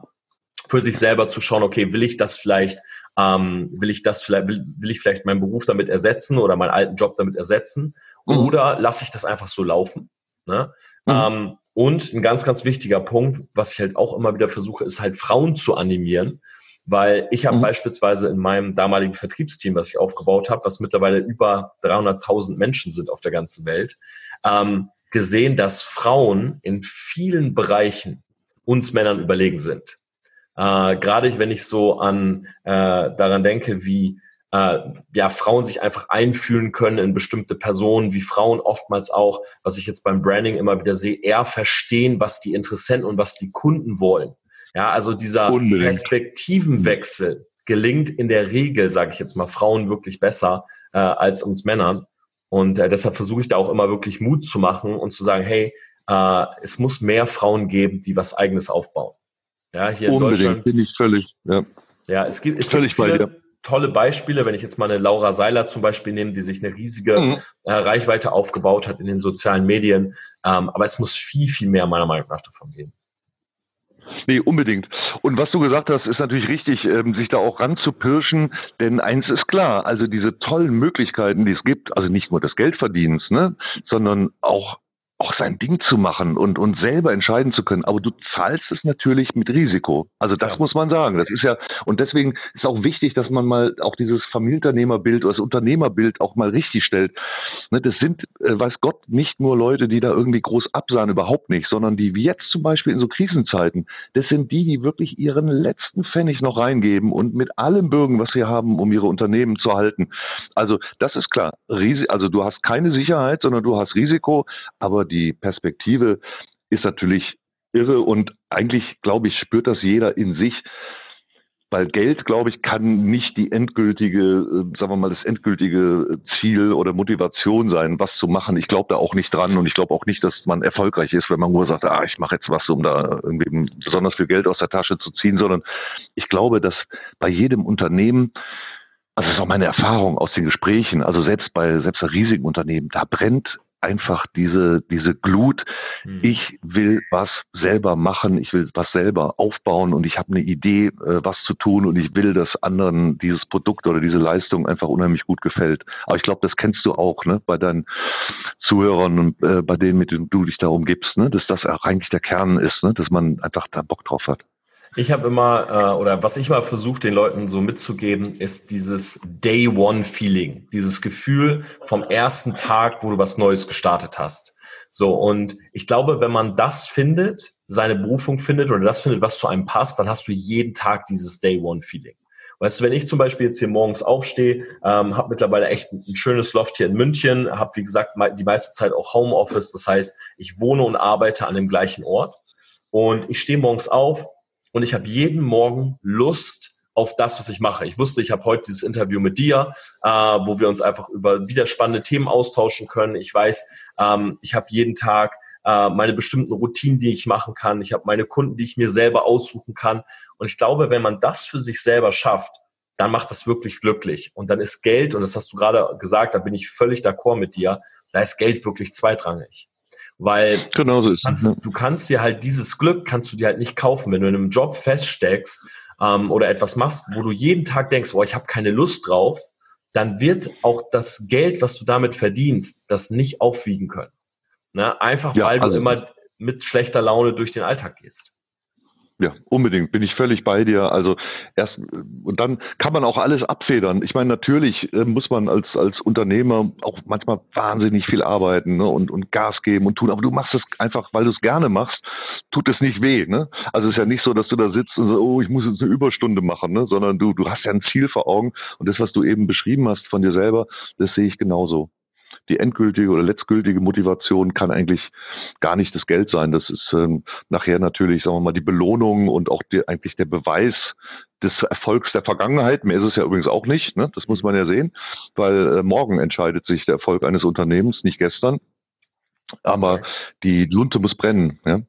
für sich selber zu schauen, okay, will ich das vielleicht, ähm, will ich das vielleicht, will, will ich vielleicht meinen Beruf damit ersetzen oder meinen alten Job damit ersetzen? Mhm. Oder lasse ich das einfach so laufen? Ne? Mhm. Ähm, und ein ganz, ganz wichtiger Punkt, was ich halt auch immer wieder versuche, ist halt Frauen zu animieren. Weil ich habe mhm. beispielsweise in meinem damaligen Vertriebsteam, was ich aufgebaut habe, was mittlerweile über 300.000 Menschen sind auf der ganzen Welt, ähm, gesehen, dass Frauen in vielen Bereichen uns Männern überlegen sind. Äh, Gerade wenn ich so an äh, daran denke, wie äh, ja, Frauen sich einfach einfühlen können in bestimmte Personen, wie Frauen oftmals auch, was ich jetzt beim Branding immer wieder sehe, eher verstehen, was die Interessenten und was die Kunden wollen. Ja, also dieser Unbedingt. Perspektivenwechsel gelingt in der Regel, sage ich jetzt mal, Frauen wirklich besser äh, als uns Männern. Und äh, deshalb versuche ich da auch immer wirklich Mut zu machen und zu sagen, hey, äh, es muss mehr Frauen geben, die was Eigenes aufbauen. Ja, hier Unbedingt, in Deutschland bin ich völlig. Ja, ja es gibt, es völlig gibt viele, tolle Beispiele, wenn ich jetzt mal eine Laura Seiler zum Beispiel nehme, die sich eine riesige mhm. äh, Reichweite aufgebaut hat in den sozialen Medien. Ähm, aber es muss viel, viel mehr meiner Meinung nach davon geben. Nee, unbedingt. Und was du gesagt hast, ist natürlich richtig, ähm, sich da auch ranzupirschen, denn eins ist klar, also diese tollen Möglichkeiten, die es gibt, also nicht nur des Geldverdienens, ne, sondern auch auch sein Ding zu machen und, und selber entscheiden zu können. Aber du zahlst es natürlich mit Risiko. Also das ja. muss man sagen. Das ist ja, und deswegen ist auch wichtig, dass man mal auch dieses Familienunternehmerbild oder das Unternehmerbild auch mal richtig stellt. Ne, das sind, äh, weiß Gott, nicht nur Leute, die da irgendwie groß absahen, überhaupt nicht, sondern die wie jetzt zum Beispiel in so Krisenzeiten, das sind die, die wirklich ihren letzten Pfennig noch reingeben und mit allem bürgen, was sie haben, um ihre Unternehmen zu halten. Also das ist klar. Also du hast keine Sicherheit, sondern du hast Risiko, aber die Perspektive ist natürlich irre und eigentlich, glaube ich, spürt das jeder in sich. Weil Geld, glaube ich, kann nicht die endgültige, äh, sagen wir mal, das endgültige Ziel oder Motivation sein, was zu machen. Ich glaube da auch nicht dran und ich glaube auch nicht, dass man erfolgreich ist, wenn man nur sagt, ah, ich mache jetzt was, um da irgendwie besonders viel Geld aus der Tasche zu ziehen, sondern ich glaube, dass bei jedem Unternehmen also das ist auch meine Erfahrung aus den Gesprächen, also selbst bei selbst bei riesigen Unternehmen, da brennt einfach diese, diese Glut. Mhm. Ich will was selber machen, ich will was selber aufbauen und ich habe eine Idee, äh, was zu tun und ich will, dass anderen dieses Produkt oder diese Leistung einfach unheimlich gut gefällt. Aber ich glaube, das kennst du auch, ne, bei deinen Zuhörern und äh, bei denen, mit denen du dich darum gibst, ne, dass das auch eigentlich der Kern ist, ne, dass man einfach da Bock drauf hat. Ich habe immer, äh, oder was ich mal versuche, den Leuten so mitzugeben, ist dieses Day One Feeling, dieses Gefühl vom ersten Tag, wo du was Neues gestartet hast. So, und ich glaube, wenn man das findet, seine Berufung findet oder das findet, was zu einem passt, dann hast du jeden Tag dieses Day One Feeling. Weißt du, wenn ich zum Beispiel jetzt hier morgens aufstehe, ähm, habe mittlerweile echt ein, ein, schönes Loft hier in München, habe wie gesagt die meiste Zeit auch Homeoffice, das heißt, ich wohne und arbeite an dem gleichen Ort und ich stehe morgens auf, und ich habe jeden Morgen Lust auf das, was ich mache. Ich wusste, ich habe heute dieses Interview mit dir, äh, wo wir uns einfach über wieder spannende Themen austauschen können. Ich weiß, ähm, ich habe jeden Tag äh, meine bestimmten Routinen, die ich machen kann. Ich habe meine Kunden, die ich mir selber aussuchen kann. Und ich glaube, wenn man das für sich selber schafft, dann macht das wirklich glücklich. Und dann ist Geld, und das hast du gerade gesagt, da bin ich völlig d'accord mit dir, da ist Geld wirklich zweitrangig. Weil genau so du, kannst, ne? du kannst dir halt dieses Glück, kannst du dir halt nicht kaufen. Wenn du in einem Job feststeckst ähm, oder etwas machst, wo du jeden Tag denkst, oh, ich habe keine Lust drauf, dann wird auch das Geld, was du damit verdienst, das nicht aufwiegen können. Ne? Einfach ja, weil du also, immer mit schlechter Laune durch den Alltag gehst. Ja, unbedingt, bin ich völlig bei dir. Also erst und dann kann man auch alles abfedern. Ich meine, natürlich äh, muss man als als Unternehmer auch manchmal wahnsinnig viel arbeiten ne, und und Gas geben und tun. Aber du machst es einfach, weil du es gerne machst, tut es nicht weh. Ne? Also es ist ja nicht so, dass du da sitzt und so, oh, ich muss jetzt eine Überstunde machen, ne? sondern du du hast ja ein Ziel vor Augen und das, was du eben beschrieben hast von dir selber, das sehe ich genauso die endgültige oder letztgültige Motivation kann eigentlich gar nicht das Geld sein. Das ist ähm, nachher natürlich, sagen wir mal, die Belohnung und auch die, eigentlich der Beweis des Erfolgs der Vergangenheit. Mehr ist es ja übrigens auch nicht. Ne? Das muss man ja sehen, weil äh, morgen entscheidet sich der Erfolg eines Unternehmens, nicht gestern. Aber die Lunte muss brennen. Ja?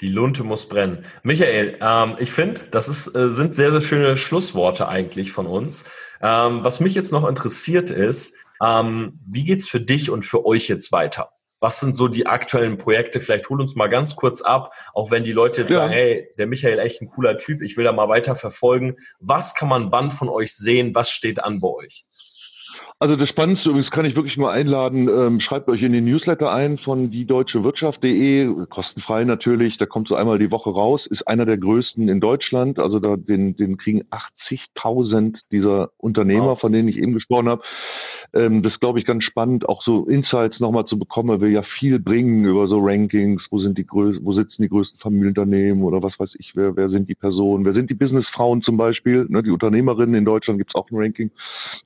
Die Lunte muss brennen. Michael, ähm, ich finde, das ist, äh, sind sehr, sehr schöne Schlussworte eigentlich von uns. Ähm, was mich jetzt noch interessiert ist, ähm, wie geht's für dich und für euch jetzt weiter? Was sind so die aktuellen Projekte? Vielleicht hol uns mal ganz kurz ab, auch wenn die Leute jetzt ja. sagen, hey, der Michael echt ein cooler Typ, ich will da mal weiter verfolgen. Was kann man wann von euch sehen? Was steht an bei euch? Also das Spannendste übrigens kann ich wirklich nur einladen, ähm, schreibt euch in den Newsletter ein von diedeutschewirtschaft.de, kostenfrei natürlich, da kommt so einmal die Woche raus, ist einer der größten in Deutschland, also da, den, den kriegen 80.000 dieser Unternehmer, wow. von denen ich eben gesprochen habe. Ähm, das glaube ich ganz spannend, auch so Insights nochmal zu bekommen. Er will ja viel bringen über so Rankings, wo sind die wo sitzen die größten Familienunternehmen oder was weiß ich, wer, wer sind die Personen, wer sind die Businessfrauen zum Beispiel, ne, die Unternehmerinnen in Deutschland gibt's auch ein Ranking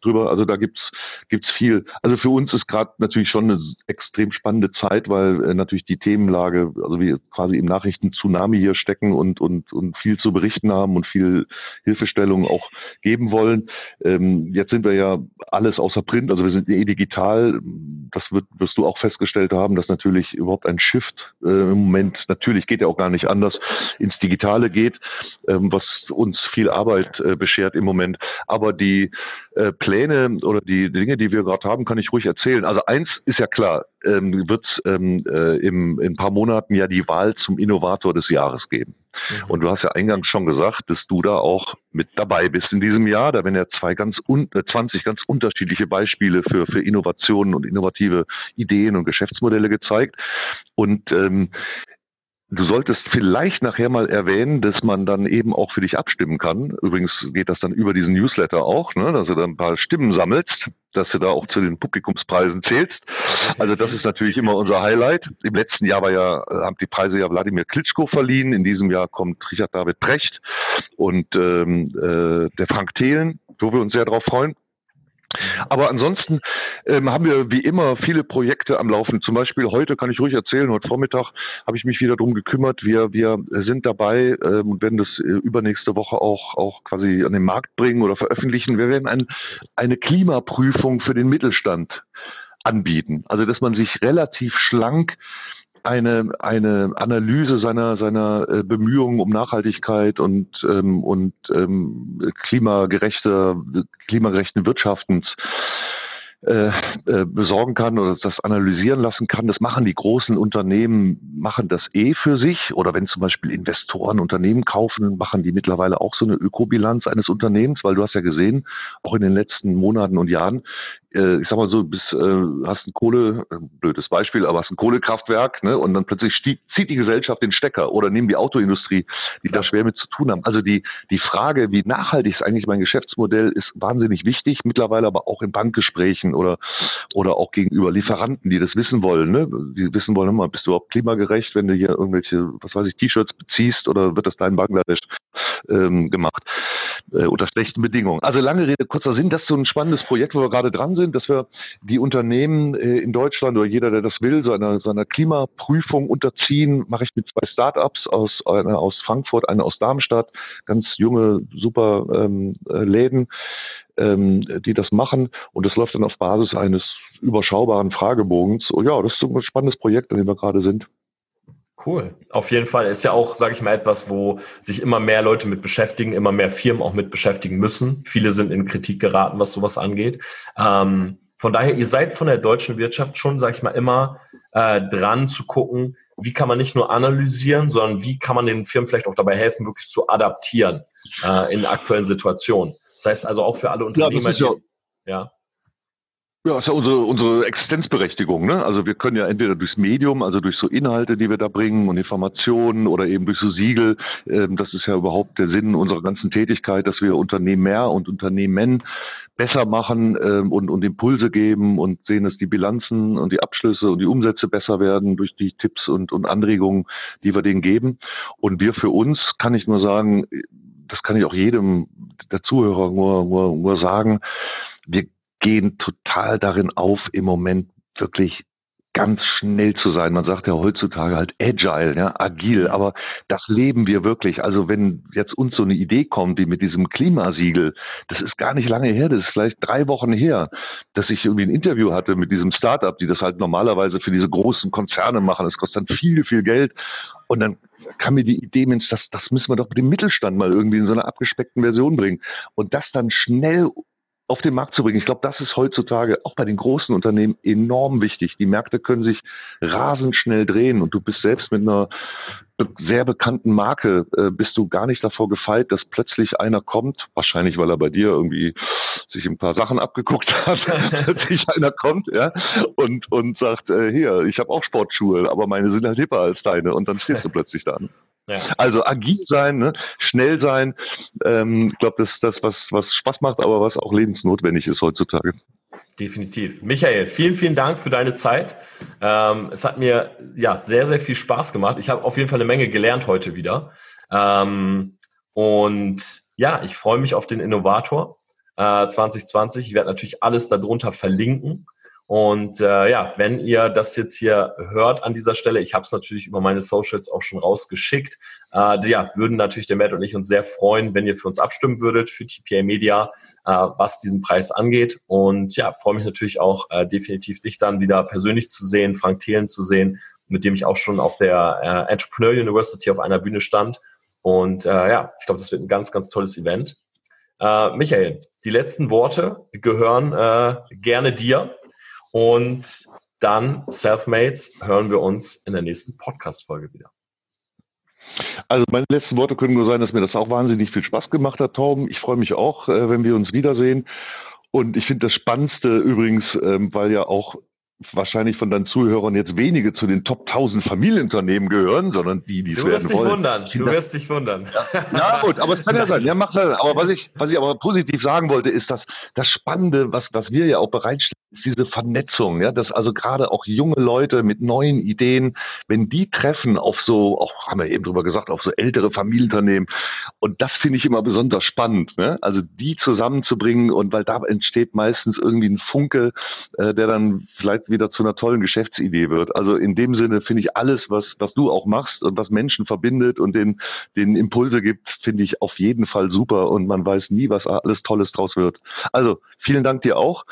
drüber. Also da gibt's gibt's viel. Also für uns ist gerade natürlich schon eine extrem spannende Zeit, weil äh, natürlich die Themenlage, also wir quasi im Nachrichten-Tsunami hier stecken und, und, und viel zu berichten haben und viel Hilfestellung auch geben wollen. Ähm, jetzt sind wir ja alles außer Print, also wir sind eh digital. Das wird, wirst du auch festgestellt haben, dass natürlich überhaupt ein Shift äh, im Moment, natürlich geht ja auch gar nicht anders, ins Digitale geht, ähm, was uns viel Arbeit äh, beschert im Moment. Aber die äh, Pläne oder die Dinge, die wir gerade haben, kann ich ruhig erzählen. Also eins ist ja klar, ähm, wird ähm, äh, im, in ein paar Monaten ja die Wahl zum Innovator des Jahres geben. Mhm. Und du hast ja eingangs schon gesagt, dass du da auch mit dabei bist in diesem Jahr. Da werden ja zwei ganz un 20 äh, ganz unterschiedliche Beispiele für, für Innovationen und innovative Ideen und Geschäftsmodelle gezeigt. Und ähm, Du solltest vielleicht nachher mal erwähnen, dass man dann eben auch für dich abstimmen kann. Übrigens geht das dann über diesen Newsletter auch, ne, dass du dann ein paar Stimmen sammelst, dass du da auch zu den Publikumspreisen zählst. Also das ist natürlich immer unser Highlight. Im letzten Jahr war ja, haben die Preise ja Wladimir Klitschko verliehen. In diesem Jahr kommt Richard David Precht und ähm, äh, der Frank Thelen, wo wir uns sehr darauf freuen. Aber ansonsten ähm, haben wir wie immer viele Projekte am Laufen. Zum Beispiel heute kann ich ruhig erzählen, heute Vormittag habe ich mich wieder drum gekümmert. Wir, wir sind dabei ähm, und werden das äh, übernächste Woche auch, auch quasi an den Markt bringen oder veröffentlichen. Wir werden ein, eine Klimaprüfung für den Mittelstand anbieten. Also dass man sich relativ schlank eine, eine Analyse seiner, seiner äh, Bemühungen um Nachhaltigkeit und, ähm, und ähm, klimagerechter, klimagerechten Wirtschaftens äh, äh, besorgen kann oder das analysieren lassen kann. Das machen die großen Unternehmen, machen das eh für sich. Oder wenn zum Beispiel Investoren Unternehmen kaufen, machen die mittlerweile auch so eine Ökobilanz eines Unternehmens, weil du hast ja gesehen, auch in den letzten Monaten und Jahren, äh, ich sag mal so, bis äh, hast ein Kohle, äh, blödes Beispiel, aber hast ein Kohlekraftwerk, ne, und dann plötzlich stieg, zieht die Gesellschaft den Stecker oder nehmen die Autoindustrie, die Klar. da schwer mit zu tun haben. Also die die Frage, wie nachhaltig ist eigentlich mein Geschäftsmodell, ist wahnsinnig wichtig. Mittlerweile aber auch in Bankgesprächen oder oder auch gegenüber Lieferanten, die das wissen wollen, ne, die wissen wollen, immer, bist du überhaupt klimagerecht, wenn du hier irgendwelche, was weiß ich, T-Shirts beziehst oder wird das da Bangladesch ähm, gemacht äh, unter schlechten Bedingungen. Also lange Rede kurzer Sinn, das ist so ein spannendes Projekt, wo wir gerade dran sind, dass wir die Unternehmen äh, in Deutschland oder jeder, der das will, so einer, so einer Klimaprüfung unterziehen. Mache ich mit zwei Startups aus, einer aus Frankfurt, eine aus Darmstadt, ganz junge, super ähm, äh, Läden, ähm, die das machen. Und das läuft dann auf Basis eines überschaubaren Fragebogens. Oh ja, das ist ein spannendes Projekt, an dem wir gerade sind. Cool. Auf jeden Fall ist ja auch, sage ich mal, etwas, wo sich immer mehr Leute mit beschäftigen, immer mehr Firmen auch mit beschäftigen müssen. Viele sind in Kritik geraten, was sowas angeht. Ähm, von daher, ihr seid von der deutschen Wirtschaft schon, sage ich mal, immer äh, dran zu gucken, wie kann man nicht nur analysieren, sondern wie kann man den Firmen vielleicht auch dabei helfen, wirklich zu adaptieren äh, in aktuellen Situationen. Das heißt also auch für alle Unternehmer, ja, die, ja. Ja, das ist ja unsere, unsere Existenzberechtigung. Ne? Also wir können ja entweder durchs Medium, also durch so Inhalte, die wir da bringen und Informationen oder eben durch so Siegel. Ähm, das ist ja überhaupt der Sinn unserer ganzen Tätigkeit, dass wir Unternehmen mehr und Unternehmen besser machen ähm, und, und Impulse geben und sehen, dass die Bilanzen und die Abschlüsse und die Umsätze besser werden durch die Tipps und, und Anregungen, die wir denen geben. Und wir für uns, kann ich nur sagen, das kann ich auch jedem der Zuhörer nur, nur, nur sagen, wir gehen total darin auf, im Moment wirklich ganz schnell zu sein. Man sagt ja heutzutage halt agile, ja, agil, aber das leben wir wirklich. Also wenn jetzt uns so eine Idee kommt, wie mit diesem Klimasiegel, das ist gar nicht lange her, das ist vielleicht drei Wochen her, dass ich irgendwie ein Interview hatte mit diesem Startup, die das halt normalerweise für diese großen Konzerne machen. Das kostet dann viel, viel Geld. Und dann kam mir die Idee, Mensch, das, das müssen wir doch mit dem Mittelstand mal irgendwie in so einer abgespeckten Version bringen. Und das dann schnell auf den Markt zu bringen. Ich glaube, das ist heutzutage auch bei den großen Unternehmen enorm wichtig. Die Märkte können sich rasend schnell drehen und du bist selbst mit einer sehr bekannten Marke, äh, bist du gar nicht davor gefeit, dass plötzlich einer kommt, wahrscheinlich weil er bei dir irgendwie sich ein paar Sachen abgeguckt hat, plötzlich einer kommt, ja, und, und sagt, äh, hier, ich habe auch Sportschuhe, aber meine sind halt hipper als deine und dann stehst du plötzlich da. Ja. Also agil sein, ne? schnell sein. Ähm, ich glaube, das ist das, was, was Spaß macht, aber was auch lebensnotwendig ist heutzutage. Definitiv. Michael, vielen, vielen Dank für deine Zeit. Ähm, es hat mir ja sehr, sehr viel Spaß gemacht. Ich habe auf jeden Fall eine Menge gelernt heute wieder. Ähm, und ja, ich freue mich auf den Innovator äh, 2020. Ich werde natürlich alles darunter verlinken. Und äh, ja, wenn ihr das jetzt hier hört an dieser Stelle, ich habe es natürlich über meine Socials auch schon rausgeschickt, äh, ja, würden natürlich der Matt und ich uns sehr freuen, wenn ihr für uns abstimmen würdet, für TPA Media, äh, was diesen Preis angeht. Und ja, freue mich natürlich auch äh, definitiv dich dann wieder persönlich zu sehen, Frank Thelen zu sehen, mit dem ich auch schon auf der äh, Entrepreneur University auf einer Bühne stand. Und äh, ja, ich glaube, das wird ein ganz, ganz tolles Event. Äh, Michael, die letzten Worte gehören äh, gerne dir. Und dann, Selfmates, hören wir uns in der nächsten Podcast-Folge wieder. Also meine letzten Worte können nur sein, dass mir das auch wahnsinnig viel Spaß gemacht hat, Torben. Ich freue mich auch, äh, wenn wir uns wiedersehen. Und ich finde das Spannendste übrigens, ähm, weil ja auch wahrscheinlich von deinen Zuhörern jetzt wenige zu den Top 1000 Familienunternehmen gehören, sondern die, die es Du wirst werden dich wollen. wundern. Du wirst dich wundern. Ja, gut, aber es kann ja sein. Ja, macht sein. Aber was ich, was ich aber positiv sagen wollte, ist, dass das Spannende, was, was wir ja auch bereitstellen, ist diese Vernetzung. Ja, dass also gerade auch junge Leute mit neuen Ideen, wenn die treffen auf so, auch haben wir eben drüber gesagt, auf so ältere Familienunternehmen. Und das finde ich immer besonders spannend. Ne? Also die zusammenzubringen und weil da entsteht meistens irgendwie ein Funke, äh, der dann vielleicht wieder zu einer tollen Geschäftsidee wird. Also in dem Sinne finde ich alles, was, was du auch machst und was Menschen verbindet und den, den Impulse gibt, finde ich auf jeden Fall super und man weiß nie, was alles Tolles draus wird. Also vielen Dank dir auch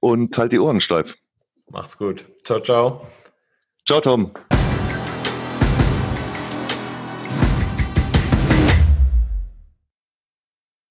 und halt die Ohren steif. Macht's gut. Ciao, ciao. Ciao, Tom.